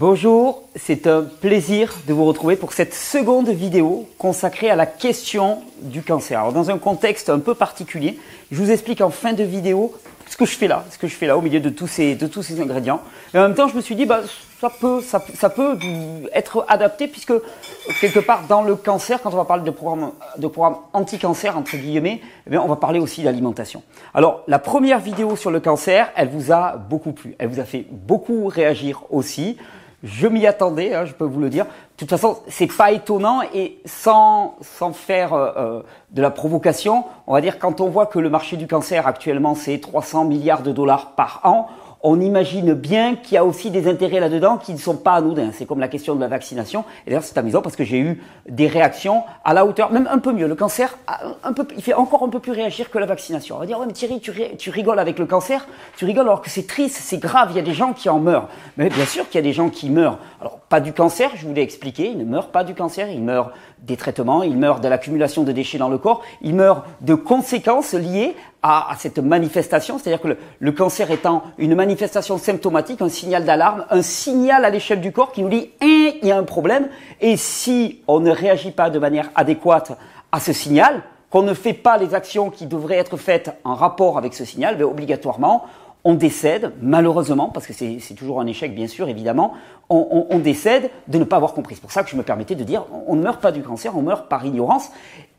Bonjour, c'est un plaisir de vous retrouver pour cette seconde vidéo consacrée à la question du cancer. Alors dans un contexte un peu particulier, je vous explique en fin de vidéo ce que je fais là, ce que je fais là au milieu de tous ces, de tous ces ingrédients. Et en même temps, je me suis dit, bah, ça peut, ça, peut être adapté puisque quelque part dans le cancer, quand on va parler de programme, de programme anti-cancer entre guillemets, eh on va parler aussi d'alimentation. Alors, la première vidéo sur le cancer, elle vous a beaucoup plu, elle vous a fait beaucoup réagir aussi. Je m'y attendais, hein, je peux vous le dire. De toute façon, c'est pas étonnant et sans sans faire euh, euh, de la provocation, on va dire quand on voit que le marché du cancer actuellement c'est 300 milliards de dollars par an, on imagine bien qu'il y a aussi des intérêts là-dedans qui ne sont pas anodins. C'est comme la question de la vaccination. Et d'ailleurs, c'est amusant parce que j'ai eu des réactions à la hauteur, même un peu mieux. Le cancer, un peu, il fait encore un peu plus réagir que la vaccination. On va dire, ouais, mais Thierry, tu, rigoles avec le cancer, tu rigoles alors que c'est triste, c'est grave, il y a des gens qui en meurent. Mais bien sûr qu'il y a des gens qui meurent. Alors, pas du cancer, je vous l'ai expliqué, ils ne meurent pas du cancer, ils meurent des traitements, ils meurent de l'accumulation de déchets dans le corps, ils meurent de conséquences liées à, cette manifestation, c'est-à-dire que le, cancer étant une manifestation symptomatique, un signal d'alarme, un signal à l'échelle du corps qui nous dit hein, il y a un problème, et si on ne réagit pas de manière adéquate à ce signal, qu'on ne fait pas les actions qui devraient être faites en rapport avec ce signal, ben, obligatoirement, on décède, malheureusement, parce que c'est toujours un échec, bien sûr, évidemment, on, décède de ne pas avoir compris. C'est pour ça que je me permettais de dire, on ne meurt pas du cancer, on meurt par ignorance.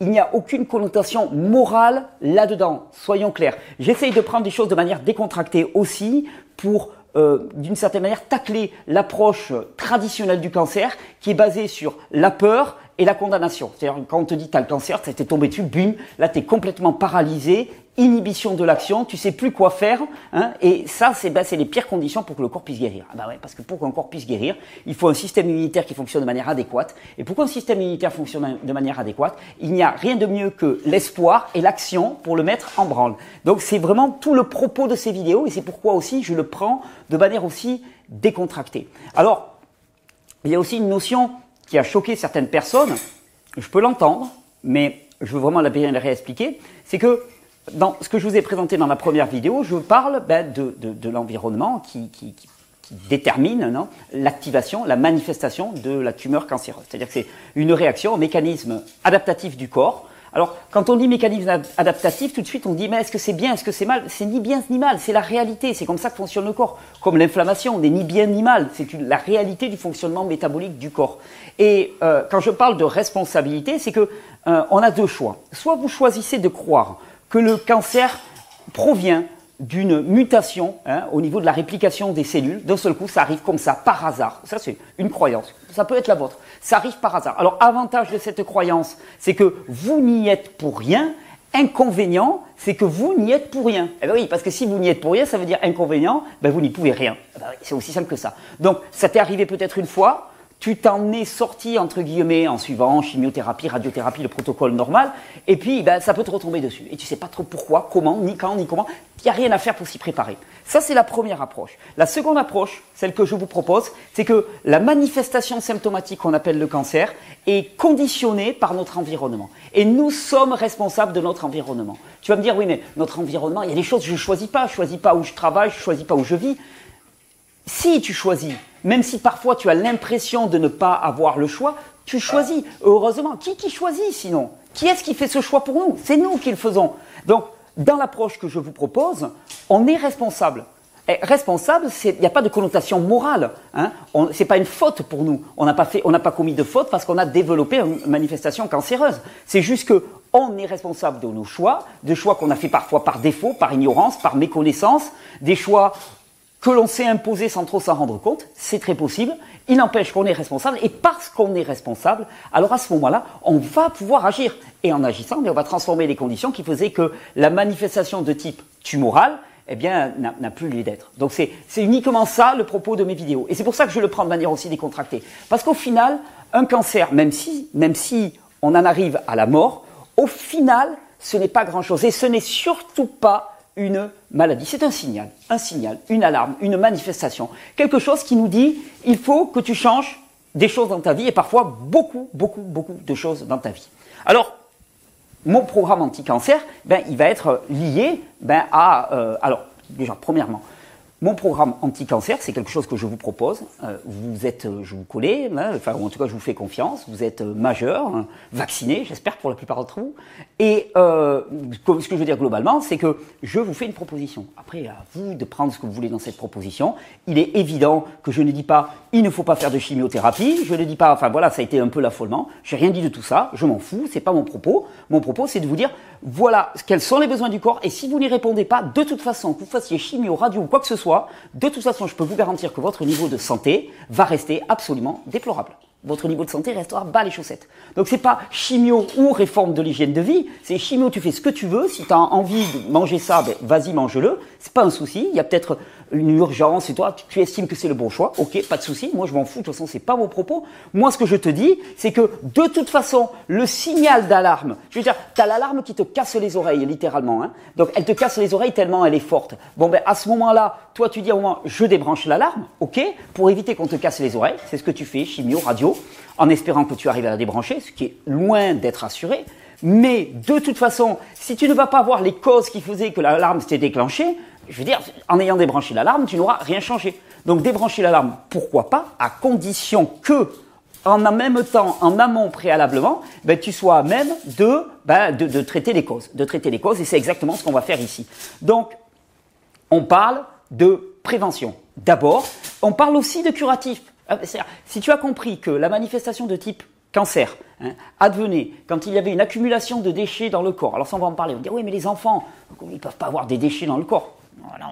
Il n'y a aucune connotation morale là-dedans, soyons clairs. J'essaye de prendre des choses de manière décontractée aussi pour euh, d'une certaine manière, tacler l'approche traditionnelle du cancer qui est basée sur la peur et la condamnation. C'est-à-dire quand on te dit tu as le cancer, ça t'est tombé dessus, bim, là tu es complètement paralysé, inhibition de l'action, tu sais plus quoi faire, hein, et ça c'est bah, les pires conditions pour que le corps puisse guérir. Ah bah ouais, parce que pour qu'un corps puisse guérir, il faut un système immunitaire qui fonctionne de manière adéquate. Et pour qu'un système immunitaire fonctionne de manière adéquate, il n'y a rien de mieux que l'espoir et l'action pour le mettre en branle. Donc c'est vraiment tout le propos de ces vidéos, et c'est pourquoi aussi je le prends de manière aussi décontractée. Alors, il y a aussi une notion qui a choqué certaines personnes, je peux l'entendre, mais je veux vraiment la bien la réexpliquer, c'est que dans ce que je vous ai présenté dans la première vidéo, je parle ben, de, de, l'environnement qui, qui, qui, détermine l'activation, la manifestation de la tumeur cancéreuse. C'est-à-dire que c'est une réaction au mécanisme adaptatif du corps. Alors, quand on dit mécanisme adaptatif, tout de suite on dit mais est-ce que c'est bien, est-ce que c'est mal? C'est ni bien ni mal, c'est la réalité, c'est comme ça que fonctionne le corps. Comme l'inflammation n'est ni bien ni mal, c'est la réalité du fonctionnement métabolique du corps. Et euh, quand je parle de responsabilité, c'est que euh, on a deux choix. Soit vous choisissez de croire que le cancer provient d'une mutation hein, au niveau de la réplication des cellules. D'un seul coup, ça arrive comme ça, par hasard. Ça, c'est une croyance. Ça peut être la vôtre. Ça arrive par hasard. Alors, avantage de cette croyance, c'est que vous n'y êtes pour rien. Inconvénient, c'est que vous n'y êtes pour rien. Eh bien oui, parce que si vous n'y êtes pour rien, ça veut dire inconvénient, ben vous n'y pouvez rien. Eh ben c'est aussi simple que ça. Donc, ça t'est arrivé peut-être une fois, tu t'en es sorti, entre guillemets, en suivant chimiothérapie, radiothérapie, le protocole normal, et puis ben, ça peut te retomber dessus. Et tu sais pas trop pourquoi, comment, ni quand, ni comment. Il n'y a rien à faire pour s'y préparer. Ça, c'est la première approche. La seconde approche, celle que je vous propose, c'est que la manifestation symptomatique qu'on appelle le cancer est conditionnée par notre environnement. Et nous sommes responsables de notre environnement. Tu vas me dire, oui, mais notre environnement, il y a des choses que je ne choisis pas. Je ne choisis pas où je travaille, je ne choisis pas où je vis. Si tu choisis, même si parfois tu as l'impression de ne pas avoir le choix, tu choisis. Heureusement, qui qui choisit sinon? Qui est-ce qui fait ce choix pour nous? C'est nous qui le faisons. Donc, dans l'approche que je vous propose, on est responsable. Et responsable, il n'y a pas de connotation morale. Hein Ce n'est pas une faute pour nous. On n'a pas commis de faute parce qu'on a développé une manifestation cancéreuse. C'est juste que on est responsable de nos choix, de choix qu'on a fait parfois par défaut, par ignorance, par méconnaissance, des choix que l'on s'est imposé sans trop s'en rendre compte, c'est très possible. Il n'empêche qu'on est responsable, et parce qu'on est responsable, alors à ce moment-là, on va pouvoir agir. Et en agissant, on va transformer les conditions qui faisaient que la manifestation de type tumoral, eh bien, n'a plus lieu d'être. Donc c'est uniquement ça le propos de mes vidéos. Et c'est pour ça que je le prends de manière aussi décontractée. Parce qu'au final, un cancer, même si, même si on en arrive à la mort, au final, ce n'est pas grand-chose. Et ce n'est surtout pas une maladie. C'est un signal, un signal, une alarme, une manifestation. Quelque chose qui nous dit, il faut que tu changes des choses dans ta vie et parfois beaucoup, beaucoup, beaucoup de choses dans ta vie. Alors, mon programme anti-cancer, ben, il va être lié ben, à... Euh, alors, déjà, premièrement, Mon programme anti-cancer, c'est quelque chose que je vous propose. Euh, vous êtes, euh, je vous connais, hein, enfin en tout cas je vous fais confiance. Vous êtes euh, majeur, hein, vacciné, j'espère pour la plupart d'entre vous. Et ce que je veux dire globalement, c'est que je vous fais une proposition. Après, à vous de prendre ce que vous voulez dans cette proposition. Il est évident que je ne dis pas il ne faut pas faire de chimiothérapie. Je ne dis pas, enfin voilà, ça a été un peu l'affolement. J'ai rien dit de tout ça. Je m'en fous. C'est pas mon propos. Mon propos, c'est de vous dire voilà quels sont les besoins du corps. Et si vous n'y répondez pas, de toute façon, que vous fassiez chimio, radio ou quoi que ce soit de toute façon, je peux vous garantir que votre niveau de santé va rester absolument déplorable. Votre niveau de santé restera bas les chaussettes. Donc c'est pas chimio ou réforme de l'hygiène de vie, c'est chimio, tu fais ce que tu veux, si tu as envie de manger ça, ben, vas-y mange-le, c'est pas un souci, il y a peut-être une urgence et toi tu estimes que c'est le bon choix, ok, pas de souci, moi je m'en fous, de toute façon c'est pas mon propos. Moi ce que je te dis, c'est que de toute façon, le signal d'alarme, je veux dire, tu as l'alarme qui te casse les oreilles littéralement, hein. donc elle te casse les oreilles tellement elle est forte. Bon ben à ce moment-là, toi tu dis au moins je débranche l'alarme, ok, pour éviter qu'on te casse les oreilles, c'est ce que tu fais, chimio, radio, en espérant que tu arrives à la débrancher, ce qui est loin d'être assuré. Mais de toute façon, si tu ne vas pas voir les causes qui faisaient que l'alarme s'était déclenchée, je veux dire, en ayant débranché l'alarme, tu n'auras rien changé. Donc débrancher l'alarme, pourquoi pas, à condition que, en même temps, en amont préalablement, ben, tu sois à même de, ben, de, de traiter les causes, de traiter les causes, et c'est exactement ce qu'on va faire ici. Donc, on parle de prévention. D'abord, on parle aussi de curatif. Ah, si tu as compris que la manifestation de type cancer hein, advenait quand il y avait une accumulation de déchets dans le corps, alors ça on va en parler, on va dire oui mais les enfants, ils ne peuvent pas avoir des déchets dans le corps.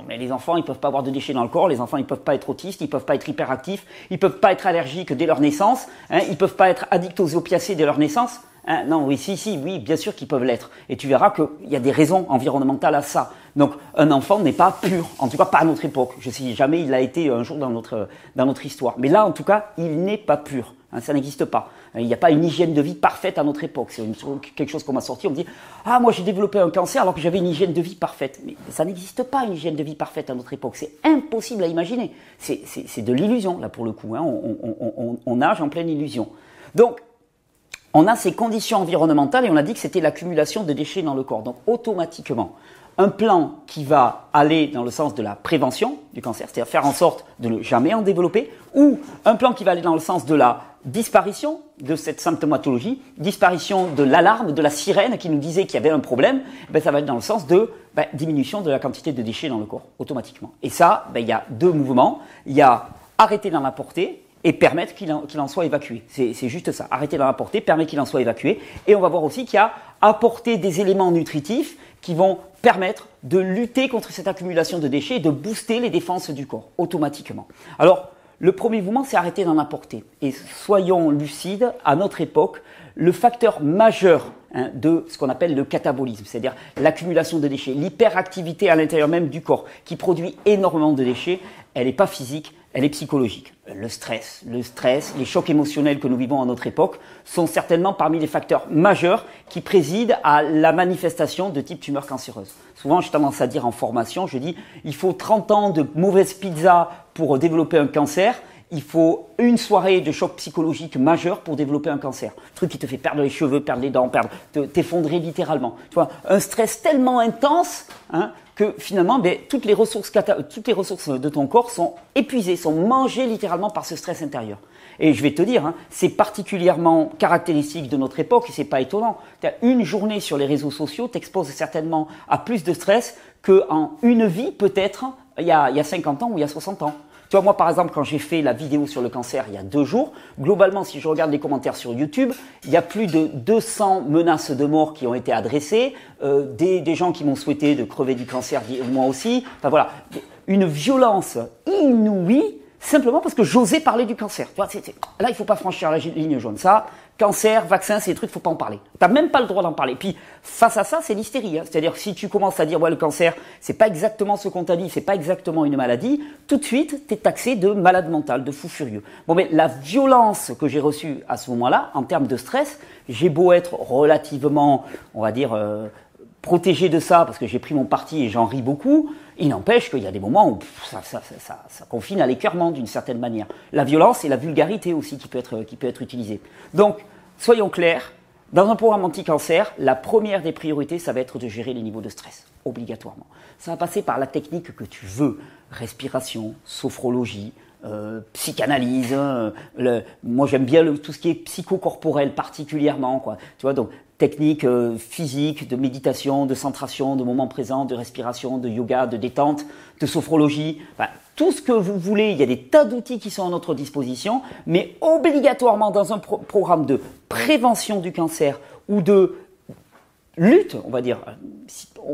Mais les enfants, ils peuvent pas avoir de déchets dans le corps. Les enfants, ils peuvent pas être autistes, ils peuvent pas être hyperactifs, ils peuvent pas être allergiques dès leur naissance, hein, ils peuvent pas être addicts aux opiacés dès leur naissance. Hein. non, oui, si, si, oui, bien sûr qu'ils peuvent l'être. Et tu verras qu'il y a des raisons environnementales à ça. Donc, un enfant n'est pas pur, en tout cas pas à notre époque. Je sais jamais il a été un jour dans notre, dans notre histoire. Mais là, en tout cas, il n'est pas pur. Hein, ça n'existe pas. Il n'y a pas une hygiène de vie parfaite à notre époque. C'est quelque chose qu'on m'a sorti. On me dit Ah, moi j'ai développé un cancer alors que j'avais une hygiène de vie parfaite. Mais ça n'existe pas une hygiène de vie parfaite à notre époque. C'est impossible à imaginer. C'est de l'illusion, là pour le coup. Hein. On, on nage en pleine illusion. Donc, on a ces conditions environnementales et on a dit que c'était l'accumulation de déchets dans le corps. Donc, automatiquement, un plan qui va aller dans le sens de la prévention du cancer, c'est-à-dire faire en sorte de ne jamais en développer, ou un plan qui va aller dans le sens de la disparition de cette symptomatologie, disparition de l'alarme, de la sirène qui nous disait qu'il y avait un problème, ben ça va être dans le sens de ben, diminution de la quantité de déchets dans le corps, automatiquement. Et ça, ben, il y a deux mouvements. Il y a arrêter d'en apporter et permettre qu'il en, soit évacué. C'est juste ça. Arrêter d'en apporter, permettre qu'il en soit évacué. Et on va voir aussi qu'il y a apporter des éléments nutritifs qui vont permettre de lutter contre cette accumulation de déchets et de booster les défenses du corps automatiquement. Alors, le premier mouvement, c'est arrêter d'en apporter. Et soyons lucides, à notre époque, le facteur majeur hein, de ce qu'on appelle le catabolisme, c'est-à-dire l'accumulation de déchets, l'hyperactivité à l'intérieur même du corps, qui produit énormément de déchets, elle n'est pas physique, elle est psychologique. Le stress, le stress, les chocs émotionnels que nous vivons à notre époque sont certainement parmi les facteurs majeurs qui président à la manifestation de type tumeur cancéreuse. Souvent, j'ai tendance à dire en formation, je dis, il faut 30 ans de mauvaise pizza pour développer un cancer. Il faut une soirée de choc psychologique majeur pour développer un cancer. Truc qui te fait perdre les cheveux, perdre les dents, perdre, t'effondrer littéralement. Tu vois, un stress tellement intense hein, que finalement, ben, toutes, les ressources, toutes les ressources de ton corps sont épuisées, sont mangées littéralement par ce stress intérieur. Et je vais te dire, hein, c'est particulièrement caractéristique de notre époque et c'est pas étonnant. As une journée sur les réseaux sociaux t'expose certainement à plus de stress qu'en une vie peut-être il y, a, il y a 50 ans ou il y a 60 ans. Tu vois, moi, par exemple, quand j'ai fait la vidéo sur le cancer il y a deux jours, globalement, si je regarde les commentaires sur YouTube, il y a plus de 200 menaces de mort qui ont été adressées, euh, des, des, gens qui m'ont souhaité de crever du cancer, moi aussi. Enfin voilà, une violence inouïe simplement parce que j'osais parler du cancer. Tu vois, là, il faut pas franchir la ligne jaune. Ça, cancer, vaccin, c'est des trucs, faut pas en parler. T'as même pas le droit d'en parler. Puis face à ça, c'est l'hystérie. Hein. C'est-à-dire si tu commences à dire ouais le cancer, c'est pas exactement ce qu'on t'a dit, c'est pas exactement une maladie, tout de suite t'es taxé de malade mental, de fou furieux. Bon mais la violence que j'ai reçue à ce moment-là, en termes de stress, j'ai beau être relativement, on va dire, euh, protégé de ça parce que j'ai pris mon parti et j'en ris beaucoup. Il n'empêche qu'il y a des moments où ça, confine à l'écœurement d'une certaine manière. La violence et la vulgarité aussi qui être, qui peut être utilisée. Donc, soyons clairs, Dans un programme anti-cancer, la première des priorités, ça va être de gérer les niveaux de stress, obligatoirement. Ça va passer par la technique que tu veux, respiration, sophrologie, euh, psychanalyse. Hein, moi, j'aime bien tout ce qui est psychocorporel particulièrement, quoi. Tu vois, donc techniques euh, de méditation, de centration, de moment présent, de respiration, de yoga, de détente, de sophrologie. tout ce que vous voulez, il y a des tas d'outils qui sont à notre disposition, mais obligatoirement dans un programme de prévention du cancer ou de lutte, on va dire,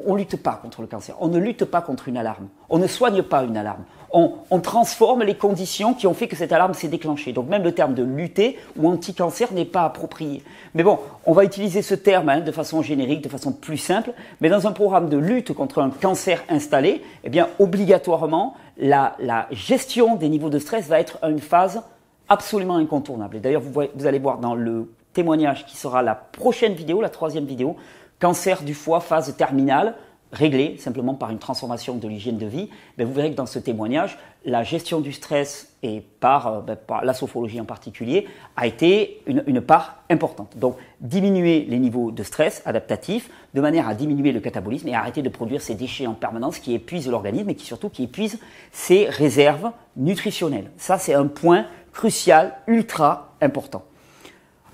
on ne lutte pas contre le cancer, on ne lutte pas contre une alarme, on ne soigne pas une alarme, on, transforme les conditions qui ont fait que cette alarme s'est déclenchée. Donc même le terme de lutter ou anti-cancer n'est pas approprié. Mais bon, on va utiliser ce terme hein, de façon générique, de façon plus simple, mais dans un programme de lutte contre un cancer installé, eh bien obligatoirement, la, gestion des niveaux de stress va être une phase absolument incontournable. Et d'ailleurs, vous allez voir dans le témoignage qui sera la prochaine vidéo, la troisième vidéo, cancer du foie, phase terminale, réglé simplement par une transformation de l'hygiène de vie, ben vous verrez que dans ce témoignage, la gestion du stress et par, euh, ben, la sophologie en particulier a été une, part importante. Donc diminuer les niveaux de stress adaptatifs de manière à diminuer le catabolisme et arrêter de produire ces déchets en permanence qui épuisent l'organisme et qui surtout qui épuisent ses réserves nutritionnelles. Ça c'est un point crucial, ultra important.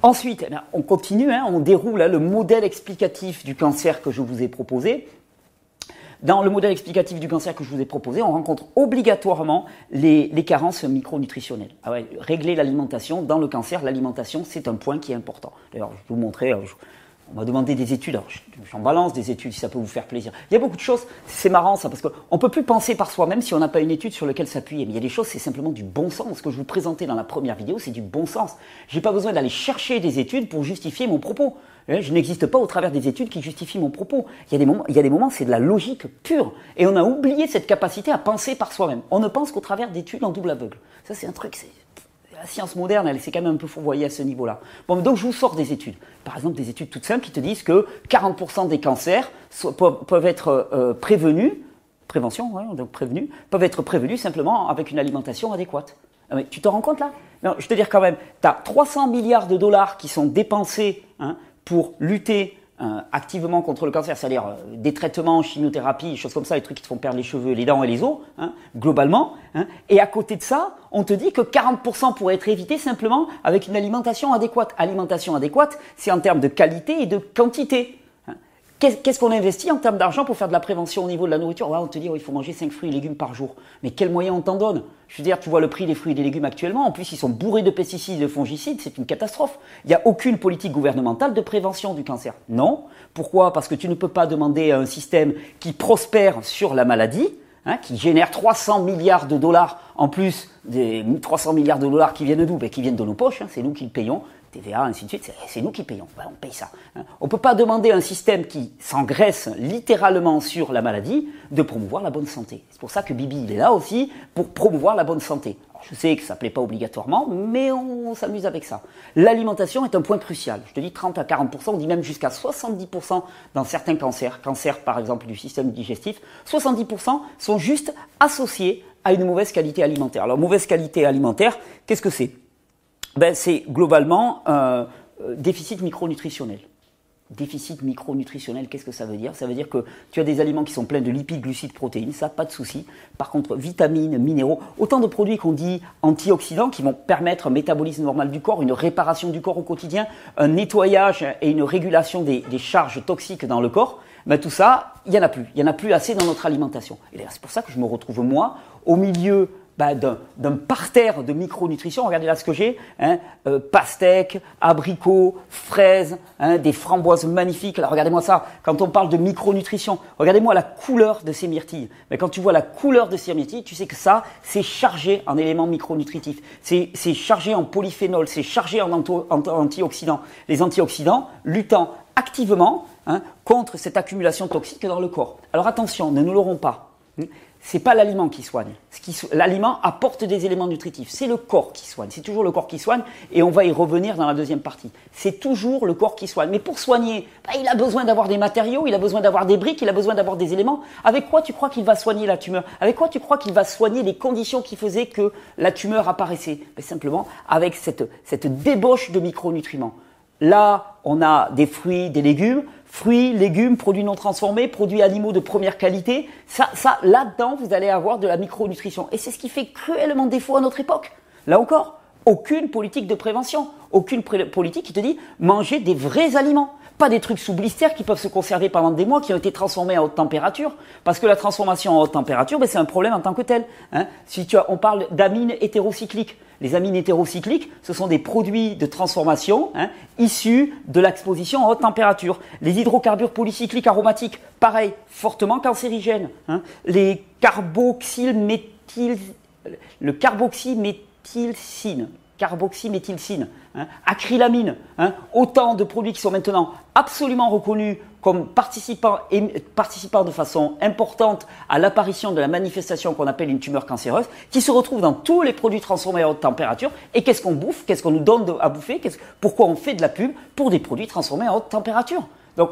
Ensuite, eh on continue, hein, on déroule hein, le modèle explicatif du cancer que je vous ai proposé. Dans le modèle explicatif du cancer que je vous ai proposé, on rencontre obligatoirement les, carences micronutritionnelles. Ah régler l'alimentation dans le cancer, l'alimentation, c'est un point qui est important. D'ailleurs, je vais vous montrer, euh, on m'a demandé des études, j'en balance des études si ça peut vous faire plaisir. Il y a beaucoup de choses, c'est marrant ça, parce qu'on ne peut plus penser par soi-même si on n'a pas une étude sur laquelle s'appuyer. Mais il y a des choses, c'est simplement du bon sens. Ce que je vous présentais dans la première vidéo, c'est du bon sens. Je n'ai pas besoin d'aller chercher des études pour justifier mon propos. Hein, je n'existe pas au travers des études qui justifient mon propos. Il y a des moments, c'est de la logique pure. Et on a oublié cette capacité à penser par soi-même. On ne pense qu'au travers d'études en double aveugle. Ça, c'est un truc, la science moderne, elle s'est quand même un peu fourvoyée à ce niveau-là. Bon, donc je vous sors des études. Par exemple, des études toutes simples qui te disent que 40% des cancers peuvent être euh, prévenus, prévention, donc prévenus, peuvent être prévenus simplement avec une alimentation adéquate. Ah, tu te rends compte là? Non, Je te dire quand même, tu as 300 milliards de dollars qui sont dépensés hein, pour lutter euh, activement contre le cancer, c'est-à-dire euh, des traitements, chimiothérapie, choses comme ça, les trucs qui te font perdre les cheveux, les dents et les os, hein, globalement. Hein. et à côté de ça, on te dit que 40% pourrait être évité simplement avec une alimentation adéquate. Alimentation adéquate, c'est en termes de qualité et de quantité. Qu'est-ce qu'on investit en termes d'argent pour faire de la prévention au niveau de la nourriture? On te dit, il faut manger 5 fruits et légumes par jour. Mais quels moyens on t'en donne? Je veux dire, tu vois le prix des fruits et des légumes actuellement. En plus, ils sont bourrés de pesticides et de fongicides. C'est une catastrophe. Il n'y a aucune politique gouvernementale de prévention du cancer. Non. Pourquoi? Parce que tu ne peux pas demander à un système qui prospère sur la maladie, hein, qui génère 300 milliards de dollars en plus des 300 milliards de dollars qui viennent d'où? Ben, Qui viennent de nos poches. Hein, c'est nous qui le payons. TVA, ainsi de suite, c'est nous qui payons. on paye ça. Hein. On ne peut pas demander à un système qui s'engraisse littéralement sur la maladie de promouvoir la bonne santé. C'est pour ça que Bibi, il est là aussi pour promouvoir la bonne santé. je sais que ça ne plaît pas obligatoirement, mais on, s'amuse avec ça. L'alimentation est un point crucial. Je te dis 30 à 40%, on dit même jusqu'à 70% dans certains cancers, cancers par exemple du système digestif, 70% sont juste associés à une mauvaise qualité alimentaire. Alors mauvaise qualité alimentaire, qu'est-ce que c'est? Ben, C'est globalement euh, déficit micronutritionnel. Déficit micronutritionnel, qu'est-ce que ça veut dire? Ça veut dire que tu as des aliments qui sont pleins de lipides, glucides, protéines, ça, pas de souci. Par contre, vitamines, minéraux, autant de produits qu'on dit antioxydants qui vont permettre un métabolisme normal du corps, une réparation du corps au quotidien, un nettoyage et une régulation des, charges toxiques dans le corps. Ben, tout ça, il n'y en a plus. Il n'y en a plus assez dans notre alimentation. Et c'est pour ça que je me retrouve, moi, au milieu bah, d'un parterre de micronutrition. Regardez là ce que j'ai hein, euh, pastèques, abricots, fraises, hein, des framboises magnifiques. Regardez-moi ça. Quand on parle de micronutrition, regardez-moi la couleur de ces myrtilles. Mais quand tu vois la couleur de ces myrtilles, tu sais que ça, c'est chargé en éléments micronutritifs. C'est chargé en polyphénol, c'est chargé en, antioxydants. Les antioxydants luttant activement hein, contre cette accumulation toxique dans le corps. Alors attention, ne nous l'aurons pas c'est pas l'aliment qui soigne. L'aliment apporte des éléments nutritifs. C'est le corps qui soigne. C'est toujours le corps qui soigne. Et on va y revenir dans la deuxième partie. C'est toujours le corps qui soigne. Mais pour soigner, bah, il a besoin d'avoir des matériaux, il a besoin d'avoir des briques, il a besoin d'avoir des éléments. Avec quoi tu crois qu'il va soigner la tumeur? Avec quoi tu crois qu'il va soigner les conditions qui faisaient que la tumeur apparaissait? Simplement avec cette débauche de micronutriments. Là, on a des fruits, des légumes, fruits, légumes, produits non transformés, produits animaux de première qualité. Ça, ça là-dedans, vous allez avoir de la micronutrition. Et c'est ce qui fait cruellement défaut à notre époque. Là encore, aucune politique de prévention, aucune politique qui te dit manger des vrais aliments. Pas des trucs sous blister qui peuvent se conserver pendant des mois, qui ont été transformés à haute température. Parce que la transformation à haute température, ben, c'est un problème en tant que tel. Hein. Si tu as, on parle d'amines hétérocycliques. Les amines hétérocycliques, ce sont des produits de transformation hein, issus de l'exposition à haute température. Les hydrocarbures polycycliques aromatiques, pareil, fortement cancérigènes. Hein. Les carboxylméthyl, le carboxyméthylcine, carboxyméthylcine, hein, acrylamine, hein, autant de produits qui sont maintenant absolument reconnus comme participants, de façon importante à l'apparition de la manifestation qu'on appelle une tumeur cancéreuse, qui se retrouve dans tous les produits transformés à haute température. Et qu'est-ce qu'on bouffe? Qu'est-ce qu'on nous donne à bouffer? Pourquoi on fait de la pub pour des produits transformés à haute température? Donc,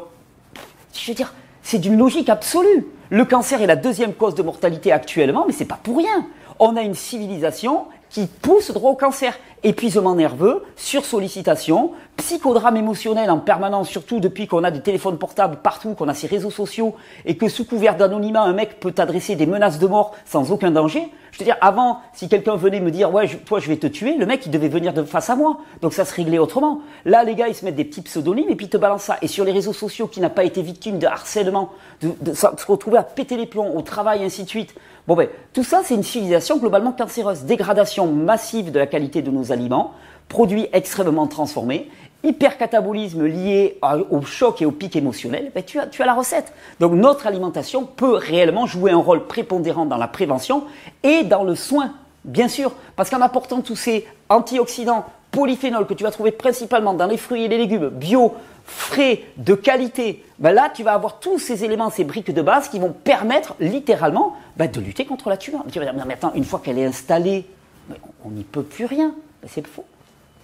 je veux dire, c'est d'une logique absolue. Le cancer est la deuxième cause de mortalité actuellement, mais c'est pas pour rien. On a une civilisation qui pousse droit au cancer. Épuisement nerveux, sursollicitation, psychodrame émotionnel en permanence, surtout depuis qu'on a des téléphones portables partout, qu'on a ces réseaux sociaux, et que sous couvert d'anonymat, un mec peut t'adresser des menaces de mort sans aucun danger. Je veux dire, avant, si quelqu'un venait me dire, ouais, toi, je vais te tuer, le mec, il devait venir de face à moi. Donc ça se réglait autrement. Là, les gars, ils se mettent des petits pseudonymes et puis ils te balancent ça. Et sur les réseaux sociaux, qui n'a pas été victime de harcèlement, de, de, se retrouver à péter les plombs au travail, ainsi de suite. Bon ben, tout ça, c'est une civilisation globalement cancéreuse. Dégradation massive de la qualité de nos aliments, produits extrêmement transformés, hypercatabolisme lié au choc et au pic émotionnel, ben, tu, as, tu la recette. Donc notre alimentation peut réellement jouer un rôle prépondérant dans la prévention et dans le soin, bien sûr, parce qu'en apportant tous ces antioxydants, polyphénols que tu vas trouver principalement dans les fruits et les légumes bio, frais, de qualité, ben là, tu vas avoir tous ces éléments, ces briques de base qui vont permettre littéralement ben, de lutter contre la tumeur. tu vas dire, mais attends, une fois qu'elle est installée, on n'y peut plus rien. C'est faux.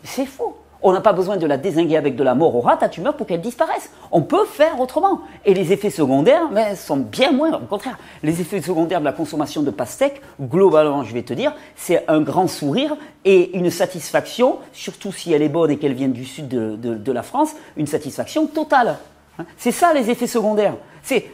C'est faux. On n'a pas besoin de la désinguer avec de la rat, ta tumeur, pour qu'elle disparaisse. On peut faire autrement. Et les effets secondaires mais, sont bien moins. Au contraire, les effets secondaires de la consommation de pastèques, globalement, je vais te dire, c'est un grand sourire et une satisfaction, surtout si elle est bonne et qu'elle vient du sud de, la France, une satisfaction totale. Hein. C'est ça les effets secondaires. C'est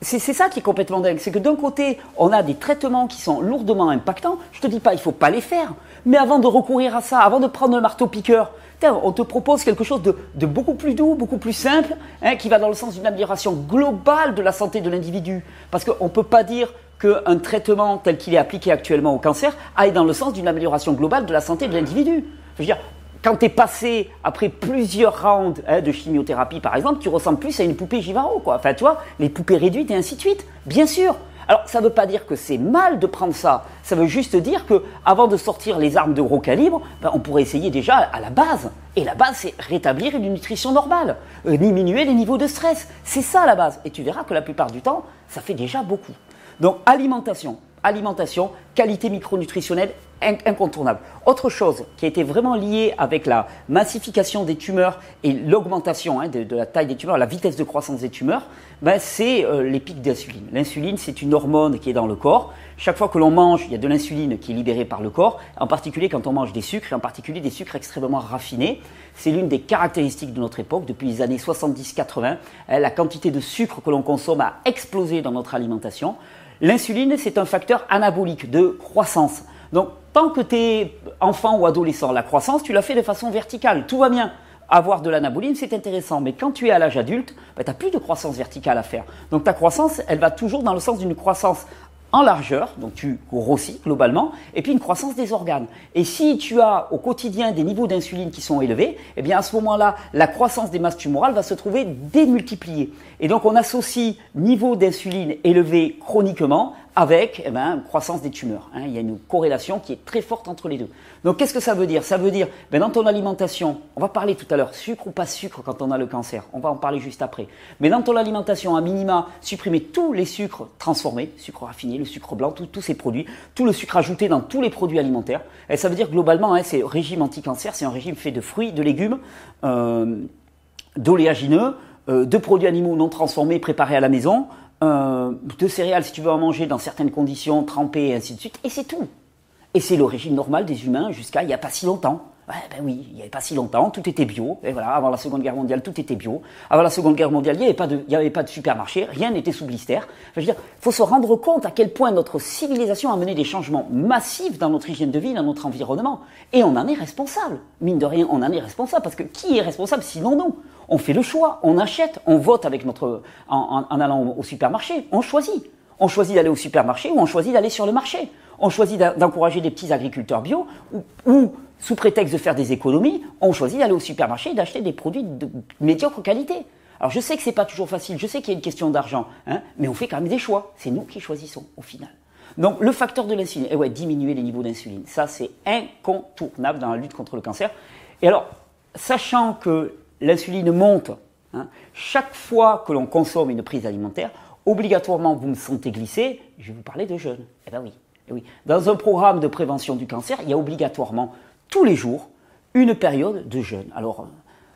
c'est ça qui est complètement dingue. C'est que d'un côté, on a des traitements qui sont lourdement impactants. Je te dis pas, il faut pas les faire. Mais avant de recourir à ça, avant de prendre le marteau-piqueur, on te propose quelque chose de, beaucoup plus doux, beaucoup plus simple, hein, qui va dans le sens d'une amélioration globale de la santé de l'individu. Parce qu'on ne peut pas dire qu'un traitement tel qu'il est appliqué actuellement au cancer aille dans le sens d'une amélioration globale de la santé de l'individu. Je veux dire, quand tu es passé après plusieurs rounds hein, de chimiothérapie, par exemple, tu ressembles plus à une poupée Givaro, quoi. Enfin, tu vois, les poupées réduites et ainsi de suite. Bien sûr. Alors, ça ne veut pas dire que c'est mal de prendre ça. Ça veut juste dire que, avant de sortir les armes de gros calibre, ben, on pourrait essayer déjà à la base. Et la base, c'est rétablir une nutrition normale, euh, diminuer les niveaux de stress. C'est ça la base. Et tu verras que la plupart du temps, ça fait déjà beaucoup. Donc, alimentation, alimentation, qualité micronutritionnelle incontournable. Autre chose qui a été vraiment liée avec la massification des tumeurs et l'augmentation hein, de, la taille des tumeurs, la vitesse de croissance des tumeurs, ben, c'est euh, les pics d'insuline. L'insuline, c'est une hormone qui est dans le corps. Chaque fois que l'on mange, il y a de l'insuline qui est libérée par le corps, en particulier quand on mange des sucres, et en particulier des sucres extrêmement raffinés. C'est l'une des caractéristiques de notre époque, depuis les années 70-80. Hein, la quantité de sucre que l'on consomme a explosé dans notre alimentation. L'insuline, c'est un facteur anabolique de croissance. Donc, tant que tu es enfant ou adolescent, la croissance, tu la fais de façon verticale. Tout va bien. Avoir de l'anaboline, c'est intéressant. Mais quand tu es à l'âge adulte, ben, tu n'as plus de croissance verticale à faire. Donc, ta croissance, elle va toujours dans le sens d'une croissance en largeur, donc tu grossis globalement, et puis une croissance des organes. Et si tu as au quotidien des niveaux d'insuline qui sont élevés, eh bien à ce moment-là, la croissance des masses tumorales va se trouver démultipliée. Et donc on associe niveau d'insuline élevé chroniquement avec eh ben, croissance des tumeurs. Hein. Il y a une corrélation qui est très forte entre les deux. Donc qu'est-ce que ça veut dire? Ça veut dire, ben, dans ton alimentation, on va parler tout à l'heure, sucre ou pas sucre quand on a le cancer, on va en parler juste après. Mais dans ton alimentation, à minima, supprimer tous les sucres transformés, sucre raffiné, le sucre blanc, tous ces produits, tout le sucre ajouté dans tous les produits alimentaires. Et ça veut dire globalement, hein, c'est régime anti-cancer, c'est un régime fait de fruits, de légumes, euh, d'oléagineux, euh, de produits animaux non transformés préparés à la maison, euh, de céréales si tu veux en manger dans certaines conditions, trempées et ainsi de suite, et c'est tout. Et c'est le régime normal des humains jusqu'à il n'y a pas si longtemps. Ben oui, il n'y avait pas si longtemps, tout était bio. Et voilà, avant la Seconde Guerre mondiale, tout était bio. Avant la Seconde Guerre mondiale, il n'y avait, pas de, avait pas de supermarché, rien n'était sous blister. je veux dire, faut se rendre compte à quel point notre civilisation a mené des changements massifs dans notre hygiène de vie, dans notre environnement. Et on en est responsable. Mine de rien, on en est responsable, parce que qui est responsable sinon nous? On fait le choix, on achète, on vote avec notre, en, en allant au supermarché, on choisit. On choisit d'aller au supermarché ou on choisit d'aller sur le marché. On choisit d'encourager des petits agriculteurs bio ou, sous prétexte de faire des économies, on choisit d'aller au supermarché et d'acheter des produits de médiocre qualité. Alors je sais que c'est pas toujours facile, je sais qu'il y a une question d'argent, hein, mais on fait quand même des choix. C'est nous qui choisissons au final. Donc le facteur de l'insuline, eh ouais, diminuer les niveaux d'insuline, ça c'est incontournable dans la lutte contre le cancer. Et alors, sachant que l'insuline monte, hein, chaque fois que l'on consomme une prise alimentaire, obligatoirement vous me sentez glisser, je vais vous parler de jeûne. Eh bien oui, eh oui. Dans un programme de prévention du cancer, il y a obligatoirement tous les jours une période de jeûne. Alors,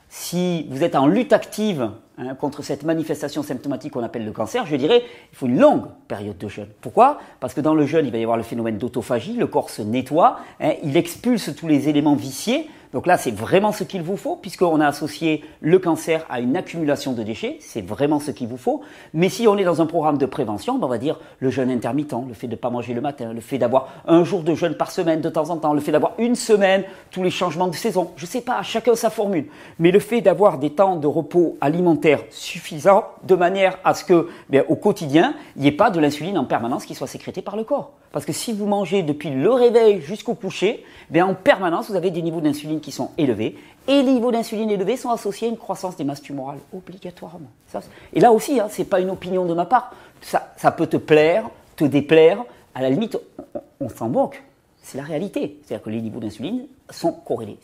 si vous êtes en lutte active hein, contre cette manifestation symptomatique qu'on appelle le cancer, je dirais il faut une longue période de jeûne. Pourquoi? Parce que dans le jeûne, il va y avoir le phénomène d'autophagie, le corps se nettoie, hein, il expulse tous les éléments viciés, donc là, c'est vraiment ce qu'il vous faut, puisqu'on a associé le cancer à une accumulation de déchets, c'est vraiment ce qu'il vous faut. Mais si on est dans un programme de prévention, ben, on va dire le jeûne intermittent, le fait de ne pas manger le matin, le fait d'avoir un jour de jeûne par semaine de temps en temps, le fait d'avoir une semaine, tous les changements de saison, je ne sais pas, chacun sa formule. Mais le fait d'avoir des temps de repos alimentaire suffisants, de manière à ce que, ben, au quotidien, il n'y ait pas de l'insuline en permanence qui soit sécrétée par le corps. Parce que si vous mangez depuis le réveil jusqu'au coucher, ben, en permanence, vous avez des niveaux d'insuline qui sont élevés. Et les niveaux d'insuline élevés sont associés à une croissance des masses tumorales, obligatoirement. et là aussi, hein, ce n'est pas une opinion de ma part. Ça, ça, peut te plaire, te déplaire. À la limite, on, s'en moque. C'est la réalité. C'est-à-dire que les niveaux d'insuline sont corrélés.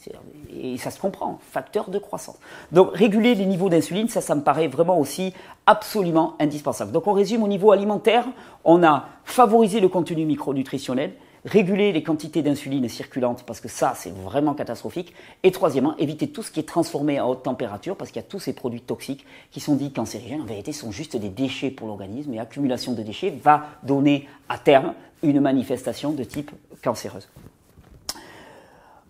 Et ça se comprend, facteur de croissance. Donc réguler les niveaux d'insuline, ça, ça me paraît vraiment aussi absolument indispensable. Donc on résume au niveau alimentaire, on a favorisé le contenu micronutritionnel, réguler les quantités d'insuline circulantes parce que ça c'est vraiment catastrophique et troisièmement éviter tout ce qui est transformé à haute température parce qu'il y a tous ces produits toxiques qui sont dits cancérigènes en vérité sont juste des déchets pour l'organisme et accumulation de déchets va donner à terme une manifestation de type cancéreuse.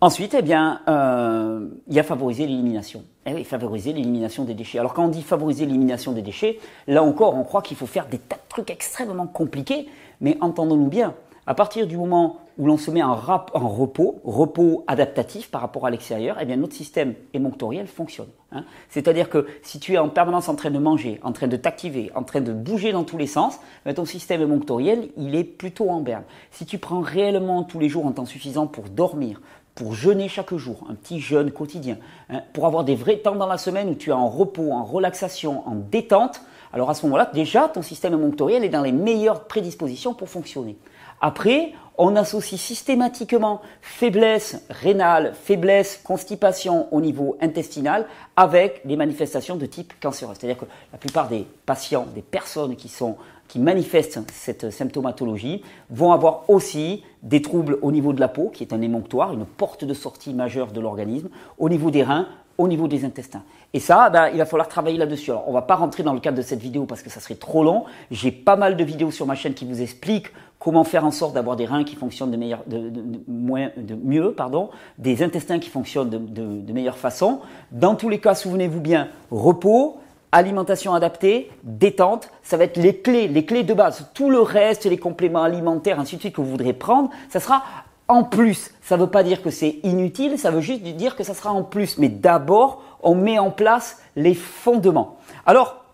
Ensuite, eh bien, euh, il y a favoriser l'élimination. Eh oui, favoriser l'élimination des déchets. Alors quand on dit favoriser l'élimination des déchets, là encore, on croit qu'il faut faire des tas de trucs extrêmement compliqués, mais entendons-nous bien, à partir du moment où l'on se met en, repos, repos adaptatif par rapport à l'extérieur, eh bien notre système émonctoriel fonctionne. Hein. C'est-à-dire que si tu es en permanence en train de manger, en train de t'activer, en train de bouger dans tous les sens, eh ton système émonctoriel, il est plutôt en berne. Si tu prends réellement tous les jours un temps suffisant pour dormir, pour jeûner chaque jour, un petit jeûne quotidien, hein, pour avoir des vrais temps dans la semaine où tu es en repos, en relaxation, en détente, alors à ce moment-là, déjà, ton système émonctoriel est dans les meilleures prédispositions pour fonctionner. Après, on associe systématiquement faiblesse rénale, faiblesse, constipation au niveau intestinal avec des manifestations de type cancéreux. C'est-à-dire que la plupart des patients, des personnes qui, sont, qui manifestent cette symptomatologie vont avoir aussi des troubles au niveau de la peau, qui est un émonctoire, une porte de sortie majeure de l'organisme, au niveau des reins, au niveau des intestins. Et ça, ben, il va falloir travailler là-dessus. Alors, on va pas rentrer dans le cadre de cette vidéo parce que ça serait trop long. J'ai pas mal de vidéos sur ma chaîne qui vous expliquent comment faire en sorte d'avoir des reins qui fonctionnent de, de, de mieux, pardon, des intestins qui fonctionnent de, meilleure façon. Dans tous les cas, souvenez-vous bien, repos, alimentation adaptée, détente, ça va être les clés, les clés de base. Tout le reste, les compléments alimentaires, ainsi de suite que vous voudrez prendre, ça sera en plus. Ça ne veut pas dire que c'est inutile, ça veut juste dire que ça sera en plus. Mais d'abord, on met en place les fondements. Alors,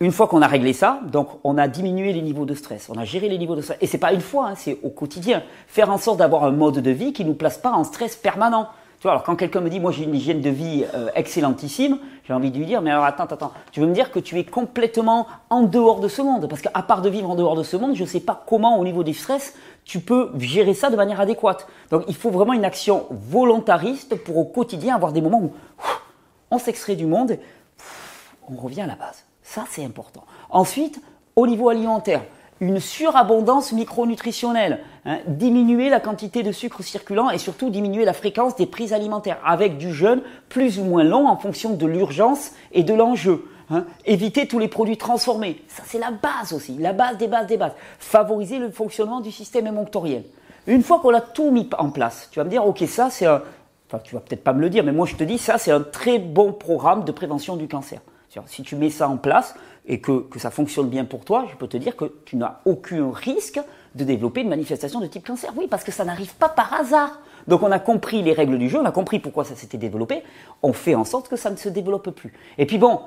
une fois qu'on a réglé ça, donc on a diminué les niveaux de stress, on a géré les niveaux de stress. Et c'est pas une fois, hein, c'est au quotidien. Faire en sorte d'avoir un mode de vie qui nous place pas en stress permanent. Tu vois, alors quand quelqu'un me dit, moi j'ai une hygiène de vie euh, excellentissime, j'ai envie de lui dire, mais alors attends, attends, tu veux me dire que tu es complètement en dehors de ce monde? Parce qu'à part de vivre en dehors de ce monde, je ne sais pas comment au niveau du stress, tu peux gérer ça de manière adéquate. Donc il faut vraiment une action volontariste pour au quotidien avoir des moments où on s'extrait du monde, on revient à la base. Ça, c'est important. Ensuite, au niveau alimentaire, une surabondance micronutritionnelle, hein, diminuer la quantité de sucre circulant et surtout diminuer la fréquence des prises alimentaires avec du jeûne plus ou moins long en fonction de l'urgence et de l'enjeu. Hein. Éviter tous les produits transformés, ça c'est la base aussi, la base des bases des bases. Favoriser le fonctionnement du système émonctoriel. Une fois qu'on a tout mis en place, tu vas me dire, ok, ça c'est un, enfin tu vas peut-être pas me le dire, mais moi je te dis, ça c'est un très bon programme de prévention du cancer. Si tu mets ça en place et que, ça fonctionne bien pour toi, je peux te dire que tu n'as aucun risque de développer une manifestation de type cancer. Oui, parce que ça n'arrive pas par hasard. Donc on a compris les règles du jeu, on a compris pourquoi ça s'était développé, on fait en sorte que ça ne se développe plus. Et puis bon,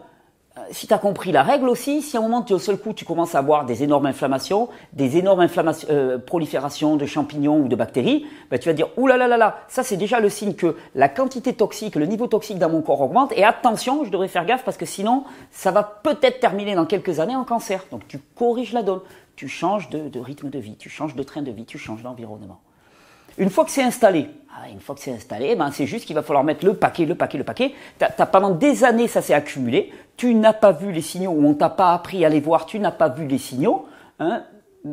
si tu as compris la règle aussi, si à un moment, tu, au seul coup, tu commences à avoir des énormes inflammations, des énormes euh, proliférations de champignons ou de bactéries, ben, tu vas dire, ouh là là là là, ça c'est déjà le signe que la quantité toxique, le niveau toxique dans mon corps augmente, et attention, je devrais faire gaffe parce que sinon, ça va peut-être terminer dans quelques années en cancer. Donc tu corriges la donne, tu changes de rythme de vie, tu changes de train de vie, tu changes d'environnement. Une fois que c'est installé, ah, une fois que c'est installé, ben c'est juste qu'il va falloir mettre le paquet, le paquet, le paquet. Pendant des années, ça s'est accumulé. Tu n'as pas vu les signaux ou on t'a pas appris à les voir. Tu n'as pas vu les signaux. Hein.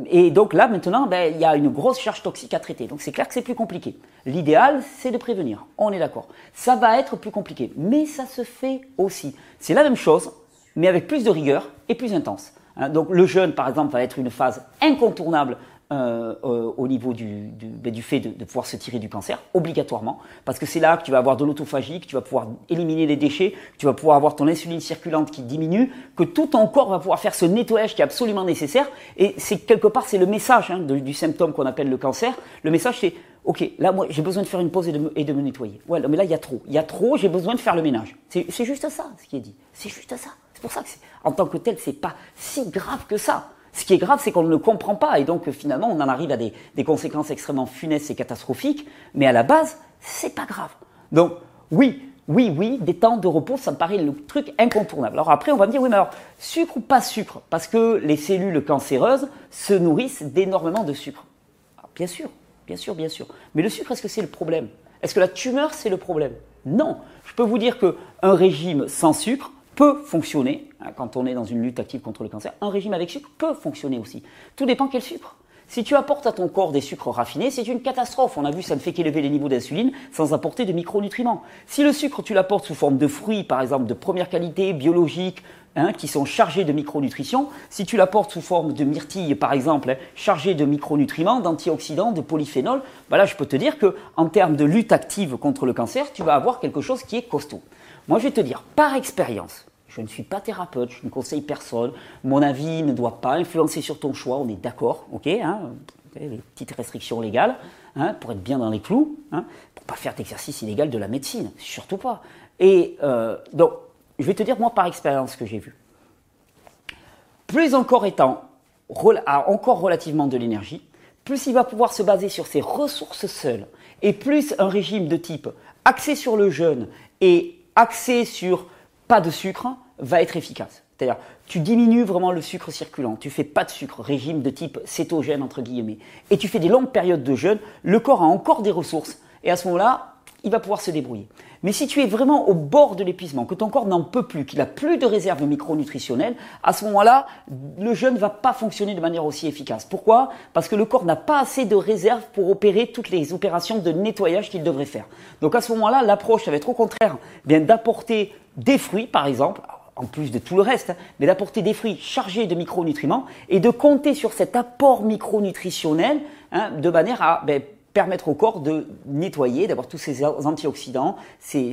et donc là, maintenant, ben, il y a une grosse charge toxique à traiter. Donc c'est clair que c'est plus compliqué. L'idéal, c'est de prévenir. On est d'accord. Ça va être plus compliqué, mais ça se fait aussi. C'est la même chose, mais avec plus de rigueur et plus intense. Hein. donc le jeûne, par exemple, va être une phase incontournable euh, euh, au niveau du, du, ben, du fait de, de, pouvoir se tirer du cancer, obligatoirement, parce que c'est là que tu vas avoir de l'autophagie, que tu vas pouvoir éliminer les déchets, que tu vas pouvoir avoir ton insuline circulante qui diminue, que tout ton corps va pouvoir faire ce nettoyage qui est absolument nécessaire. Et c'est quelque part, c'est le message hein, du symptôme qu'on appelle le cancer. Le message, c'est Ok, là, moi, j'ai besoin de faire une pause et de, me, et de me nettoyer. Ouais, mais là, il y a trop. Il y a trop, j'ai besoin de faire le ménage. C'est juste ça, ce qui est dit. C'est juste ça. C'est pour ça que, en tant que tel, c'est pas si grave que ça. Ce qui est grave, c'est qu'on ne le comprend pas et donc finalement on en arrive à des, conséquences extrêmement funestes et catastrophiques, mais à la base, c'est pas grave. Donc oui, oui, oui, des temps de repos, ça me paraît le truc incontournable. Alors après, on va me dire, oui, mais alors, sucre ou pas sucre? Parce que les cellules cancéreuses se nourrissent d'énormément de sucre. bien sûr, bien sûr, bien sûr. Mais le sucre, est-ce que c'est le problème? Est-ce que la tumeur, c'est le problème? Non. Je peux vous dire qu'un régime sans sucre peut fonctionner, quand on est dans une lutte active contre le cancer, un régime avec sucre peut fonctionner aussi. Tout dépend quel sucre. Si tu apportes à ton corps des sucres raffinés, c'est une catastrophe. On a vu, ça ne fait qu'élever les niveaux d'insuline sans apporter de micronutriments. Si le sucre, tu l'apportes sous forme de fruits, par exemple, de première qualité, biologiques, hein, qui sont chargés de micronutrition, si tu l'apportes sous forme de myrtilles, par exemple, hein, de micronutriments, d'antioxydants, de polyphénols, bah là, je peux te dire que, en termes de lutte active contre le cancer, tu vas avoir quelque chose qui est costaud. Moi, je vais te dire, par expérience, je ne suis pas thérapeute, je ne conseille personne. Mon avis ne doit pas influencer sur ton choix, on est d'accord, ok hein Les petites restrictions légales, hein, pour être bien dans les clous, hein, pour pas faire d'exercice illégal de la médecine, surtout pas. Et euh, donc, je vais te dire, moi, par expérience, ce que j'ai vu. Plus encore étant a encore relativement de l'énergie, plus il va pouvoir se baser sur ses ressources seules, et plus un régime de type axé sur le jeûne et axé sur pas de sucre, va être efficace. C'est-à-dire, tu diminues vraiment le sucre circulant, tu fais pas de sucre, régime de type cétogène entre guillemets, et tu fais des longues périodes de jeûne, le corps a encore des ressources, et à ce moment-là, il va pouvoir se débrouiller. Mais si tu es vraiment au bord de l'épuisement, que ton corps n'en peut plus, qu'il a plus de réserves micronutritionnelles, à ce moment-là, le jeûne ne va pas fonctionner de manière aussi efficace. Pourquoi? Parce que le corps n'a pas assez de réserves pour opérer toutes les opérations de nettoyage qu'il devrait faire. Donc à ce moment-là, l'approche, ça va être au contraire bien d'apporter des fruits, par exemple, en plus de tout le reste, hein, mais d'apporter des fruits chargés de micronutriments et de compter sur cet apport micronutritionnel hein, de manière à ben, permettre au corps de nettoyer, d'avoir tous ces antioxydants, ces,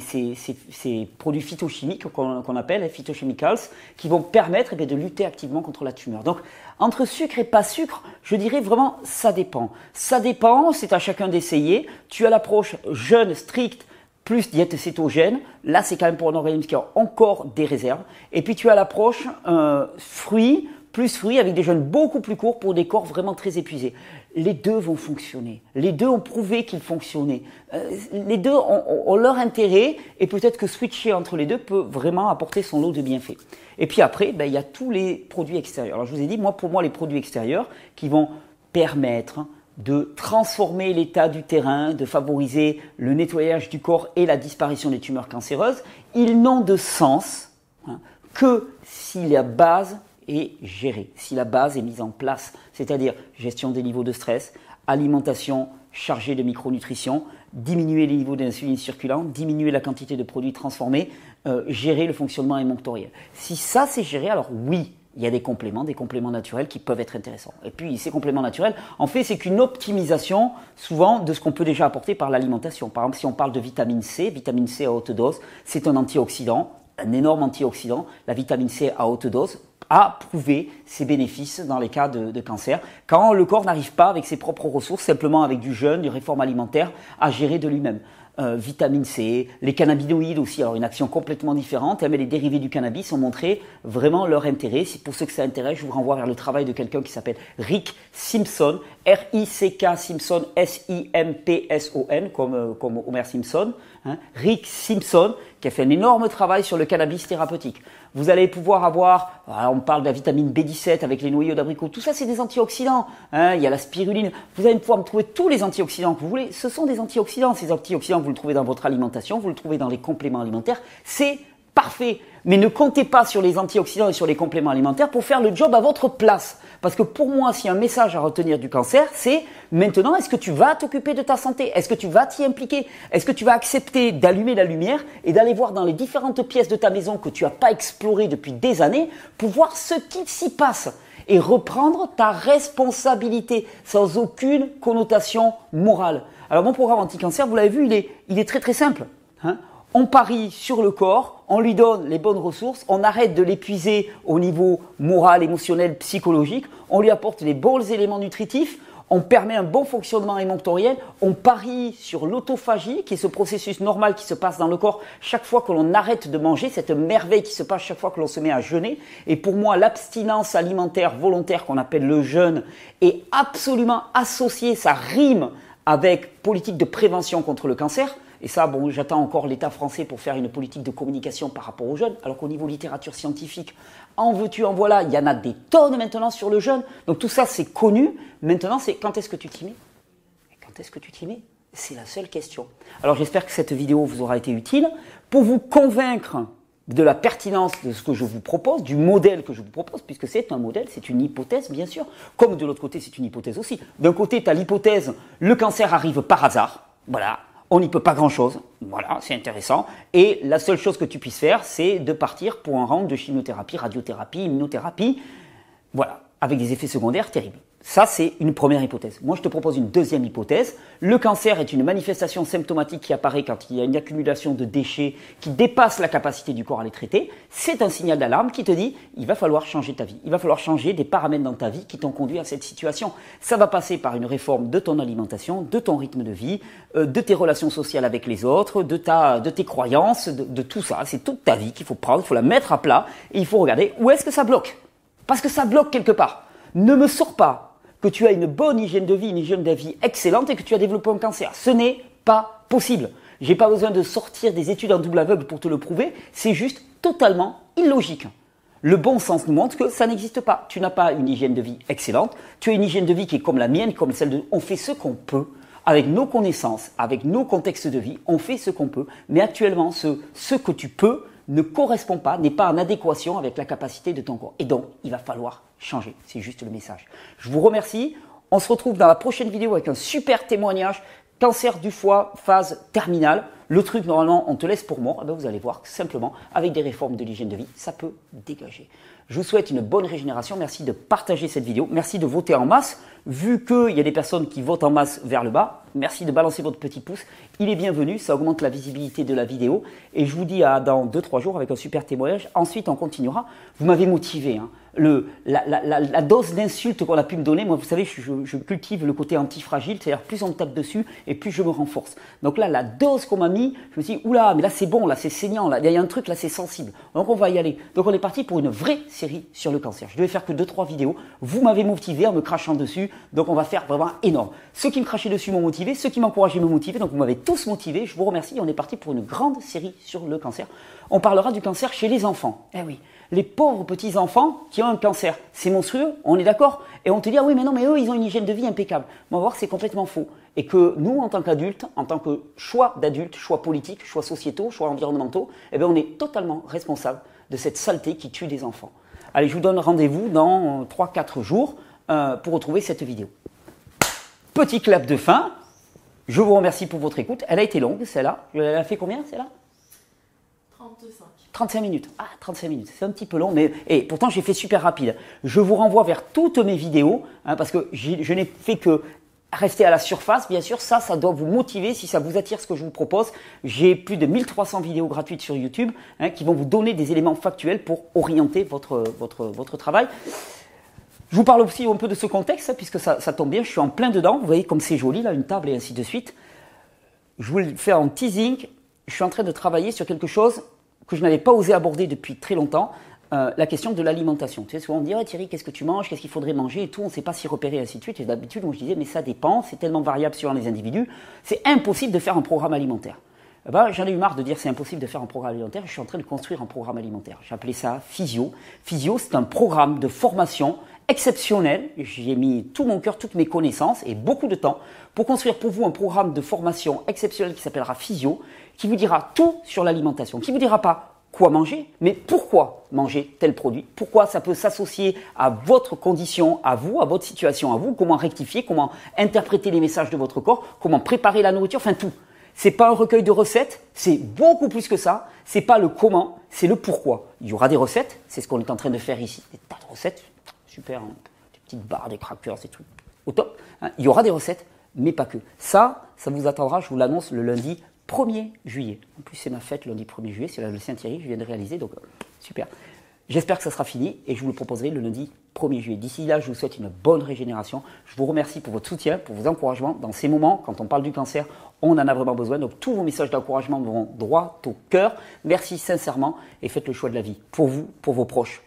produits phytochimiques qu'on appelle les phytochemicals, qui vont permettre eh de lutter activement contre la tumeur. Donc, entre sucre et pas sucre, je dirais vraiment ça dépend. Ça dépend, c'est à chacun d'essayer. Tu as l'approche jeûne stricte plus diète cétogène. Là, c'est quand même pour un organisme qui a encore des réserves. Et puis, tu as l'approche euh, fruits plus fruits avec des jeûnes beaucoup plus courts pour des corps vraiment très épuisés. Les deux vont fonctionner. Les deux ont prouvé qu'ils fonctionnaient. Euh, les deux ont, leur intérêt et peut-être que switcher entre les deux peut vraiment apporter son lot de bienfaits. Et puis après, ben, il y a tous les produits extérieurs. Alors je vous ai dit, moi pour moi, les produits extérieurs qui vont permettre de transformer l'état du terrain, de favoriser le nettoyage du corps et la disparition des tumeurs cancéreuses, ils n'ont de sens hein, que si la base et gérer. Si la base est mise en place, c'est-à-dire gestion des niveaux de stress, alimentation chargée de micronutrition, diminuer les niveaux d'insuline circulant, diminuer la quantité de produits transformés, euh, gérer le fonctionnement émonctoriel. Si ça c'est géré, alors oui, il y a des compléments, des compléments naturels qui peuvent être intéressants. Et puis ces compléments naturels, en fait, c'est qu'une optimisation souvent de ce qu'on peut déjà apporter par l'alimentation. Par exemple, si on parle de vitamine C, vitamine C à haute dose, c'est un antioxydant, un énorme antioxydant. La vitamine C à haute dose a prouvé ses bénéfices dans les cas de, cancer. Quand le corps n'arrive pas avec ses propres ressources, simplement avec du jeûne, du réforme alimentaire, à gérer de lui-même. Euh, vitamine C, les cannabinoïdes aussi, alors une action complètement différente, mais les dérivés du cannabis ont montré vraiment leur intérêt. Pour ceux que ça intéresse, je vous renvoie vers le travail de quelqu'un qui s'appelle Rick Simpson, R-I-C-K Simpson, S-I-M-P-S-O-N, comme, euh, comme Homer Simpson, hein. Rick Simpson, qui a fait un énorme travail sur le cannabis thérapeutique. Vous allez pouvoir avoir, on parle de la vitamine B17 avec les noyaux d'abricot, tout ça c'est des antioxydants. Hein. il y a la spiruline. Vous allez pouvoir me trouver tous les antioxydants que vous voulez. Ce sont des antioxydants. Ces antioxydants, vous le trouvez dans votre alimentation, vous le trouvez dans les compléments alimentaires. C'est parfait. Mais ne comptez pas sur les antioxydants et sur les compléments alimentaires pour faire le job à votre place. Parce que pour moi, s'il y a un message à retenir du cancer, c'est maintenant, est-ce que tu vas t'occuper de ta santé? Est-ce que tu vas t'y impliquer? Est-ce que tu vas accepter d'allumer la lumière et d'aller voir dans les différentes pièces de ta maison que tu n'as pas explorées depuis des années pour voir ce qui s'y passe et reprendre ta responsabilité sans aucune connotation morale? Alors mon programme anti-cancer, vous l'avez vu, il est, très très simple. Hein on parie sur le corps, on lui donne les bonnes ressources, on arrête de l'épuiser au niveau moral, émotionnel, psychologique, on lui apporte les bons éléments nutritifs, on permet un bon fonctionnement émonctoriel, on parie sur l'autophagie, qui est ce processus normal qui se passe dans le corps chaque fois que l'on arrête de manger, cette merveille qui se passe chaque fois que l'on se met à jeûner. Et pour moi, l'abstinence alimentaire volontaire qu'on appelle le jeûne est absolument associée, ça rime avec politique de prévention contre le cancer. Et ça, bon, j'attends encore l'État français pour faire une politique de communication par rapport aux jeunes, alors qu'au niveau littérature scientifique, en veux-tu, en voilà, il y en a des tonnes maintenant sur le jeune. Donc tout ça, c'est connu. Maintenant, c'est quand est-ce que tu t'y mets? Quand est-ce que tu t'y mets? C'est la seule question. Alors j'espère que cette vidéo vous aura été utile pour vous convaincre de la pertinence de ce que je vous propose, du modèle que je vous propose, puisque c'est un modèle, c'est une hypothèse, bien sûr, comme de l'autre côté, c'est une hypothèse aussi. D'un côté, tu as l'hypothèse, le cancer arrive par hasard, voilà, on n'y peut pas grand-chose. Voilà, c'est intéressant. Et la seule chose que tu puisses faire, c'est de partir pour un round de chimiothérapie, radiothérapie, immunothérapie. Voilà, avec des effets secondaires terribles. Ça, c'est une première hypothèse. Moi, je te propose une deuxième hypothèse. Le cancer est une manifestation symptomatique qui apparaît quand il y a une accumulation de déchets qui dépasse la capacité du corps à les traiter. C'est un signal d'alarme qui te dit, il va falloir changer ta vie. Il va falloir changer des paramètres dans ta vie qui t'ont conduit à cette situation. Ça va passer par une réforme de ton alimentation, de ton rythme de vie, euh, de tes relations sociales avec les autres, de, ta, de tes croyances, de, de tout ça. C'est toute ta vie qu'il faut prendre, il faut la mettre à plat et il faut regarder où est-ce que ça bloque. Parce que ça bloque quelque part. Ne me sors pas que tu as une bonne hygiène de vie, une hygiène de vie excellente et que tu as développé un cancer. Ce n'est pas possible. J'ai pas besoin de sortir des études en double aveugle pour te le prouver. C'est juste totalement illogique. Le bon sens nous montre que ça n'existe pas. Tu n'as pas une hygiène de vie excellente. Tu as une hygiène de vie qui est comme la mienne, comme celle de. On fait ce qu'on peut. Avec nos connaissances, avec nos contextes de vie, on fait ce qu'on peut. Mais actuellement, ce, ce que tu peux, ne correspond pas, n'est pas en adéquation avec la capacité de ton corps. Et donc, il va falloir changer. C'est juste le message. Je vous remercie. On se retrouve dans la prochaine vidéo avec un super témoignage. Cancer du foie, phase terminale. Le truc, normalement, on te laisse pour mort. Eh ben, vous allez voir simplement, avec des réformes de l'hygiène de vie, ça peut dégager. Je vous souhaite une bonne régénération. Merci de partager cette vidéo. Merci de voter en masse. Vu qu'il y a des personnes qui votent en masse vers le bas, merci de balancer votre petit pouce. Il est bienvenu. Ça augmente la visibilité de la vidéo. Et je vous dis à dans 2-3 jours avec un super témoignage. Ensuite, on continuera. Vous m'avez motivé. Hein le, la, la, la, dose d'insultes qu'on a pu me donner, moi vous savez, je, je, cultive le côté antifragile, c'est-à-dire plus on me tape dessus et plus je me renforce. Donc là, la dose qu'on m'a mis, je me suis dit, oula, mais là c'est bon, là c'est saignant, là il y a un truc, là c'est sensible. Donc on va y aller. Donc on est parti pour une vraie série sur le cancer. Je devais faire que 2-3 vidéos. Vous m'avez motivé en me crachant dessus, donc on va faire vraiment énorme. Ceux qui me crachaient dessus m'ont motivé, ceux qui m'encourageaient m'ont motivé, donc vous m'avez tous motivé. Je vous remercie. On est parti pour une grande série sur le cancer. On parlera du cancer chez les enfants. Eh oui les pauvres petits enfants qui ont un cancer. C'est monstrueux, on est d'accord Et on te dit, ah oui, mais non, mais eux, ils ont une hygiène de vie impeccable. On va voir c'est complètement faux. Et que nous, en tant qu'adultes, en tant que choix d'adultes, choix politiques, choix sociétaux, choix environnementaux, eh bien, on est totalement responsable de cette saleté qui tue des enfants. Allez, je vous donne rendez-vous dans 3-4 jours euh, pour retrouver cette vidéo. Petit clap de fin. Je vous remercie pour votre écoute. Elle a été longue, celle-là. Elle a fait combien, celle-là? 30 35. 35 minutes. Ah, 35 minutes. C'est un petit peu long, mais et pourtant j'ai fait super rapide. Je vous renvoie vers toutes mes vidéos, hein, parce que je n'ai fait que rester à la surface, bien sûr, ça, ça doit vous motiver si ça vous attire ce que je vous propose. J'ai plus de 1300 vidéos gratuites sur YouTube hein, qui vont vous donner des éléments factuels pour orienter votre, votre, votre travail. Je vous parle aussi un peu de ce contexte, hein, puisque ça, ça, tombe bien, je suis en plein dedans. Vous voyez comme c'est joli, là, une table et ainsi de suite. Je vous le fais en teasing. Je suis en train de travailler sur quelque chose que je n'avais pas osé aborder depuis très longtemps. Euh, la question de l'alimentation. Tu sais, souvent on me dit Thierry, qu'est-ce que tu manges Qu'est-ce qu'il faudrait manger Et tout, on ne sait pas s'y repérer, ainsi de suite. Et d'habitude, moi je disais Mais ça dépend, c'est tellement variable sur les individus, c'est impossible de faire un programme alimentaire. Eh ben, J'en ai eu marre de dire c'est impossible de faire un programme alimentaire. Je suis en train de construire un programme alimentaire. J'ai appelé ça Physio. Physio, c'est un programme de formation exceptionnel. J'y ai mis tout mon cœur, toutes mes connaissances et beaucoup de temps pour construire pour vous un programme de formation exceptionnel qui s'appellera Physio, qui vous dira tout sur l'alimentation, qui vous dira pas quoi manger, mais pourquoi manger tel produit, pourquoi ça peut s'associer à votre condition, à vous, à votre situation, à vous, comment rectifier, comment interpréter les messages de votre corps, comment préparer la nourriture, enfin tout. C'est pas un recueil de recettes, c'est beaucoup plus que ça. C'est pas le comment, c'est le pourquoi. Il y aura des recettes, c'est ce qu'on est en train de faire ici. Des tas de recettes, super, hein. des petites barres, des crackers, des trucs au top. Hein. Il y aura des recettes, mais pas que. Ça, ça vous attendra, je vous l'annonce, le lundi 1er juillet. En plus, c'est ma fête lundi 1er juillet, c'est le Saint-Thierry, je viens de réaliser, donc euh, super. J'espère que ça sera fini et je vous le proposerai le lundi 1er juillet. D'ici là, je vous souhaite une bonne régénération. Je vous remercie pour votre soutien, pour vos encouragements. Dans ces moments, quand on parle du cancer, on en a vraiment besoin. Donc tous vos messages d'encouragement vont droit au cœur. Merci sincèrement et faites le choix de la vie pour vous, pour vos proches,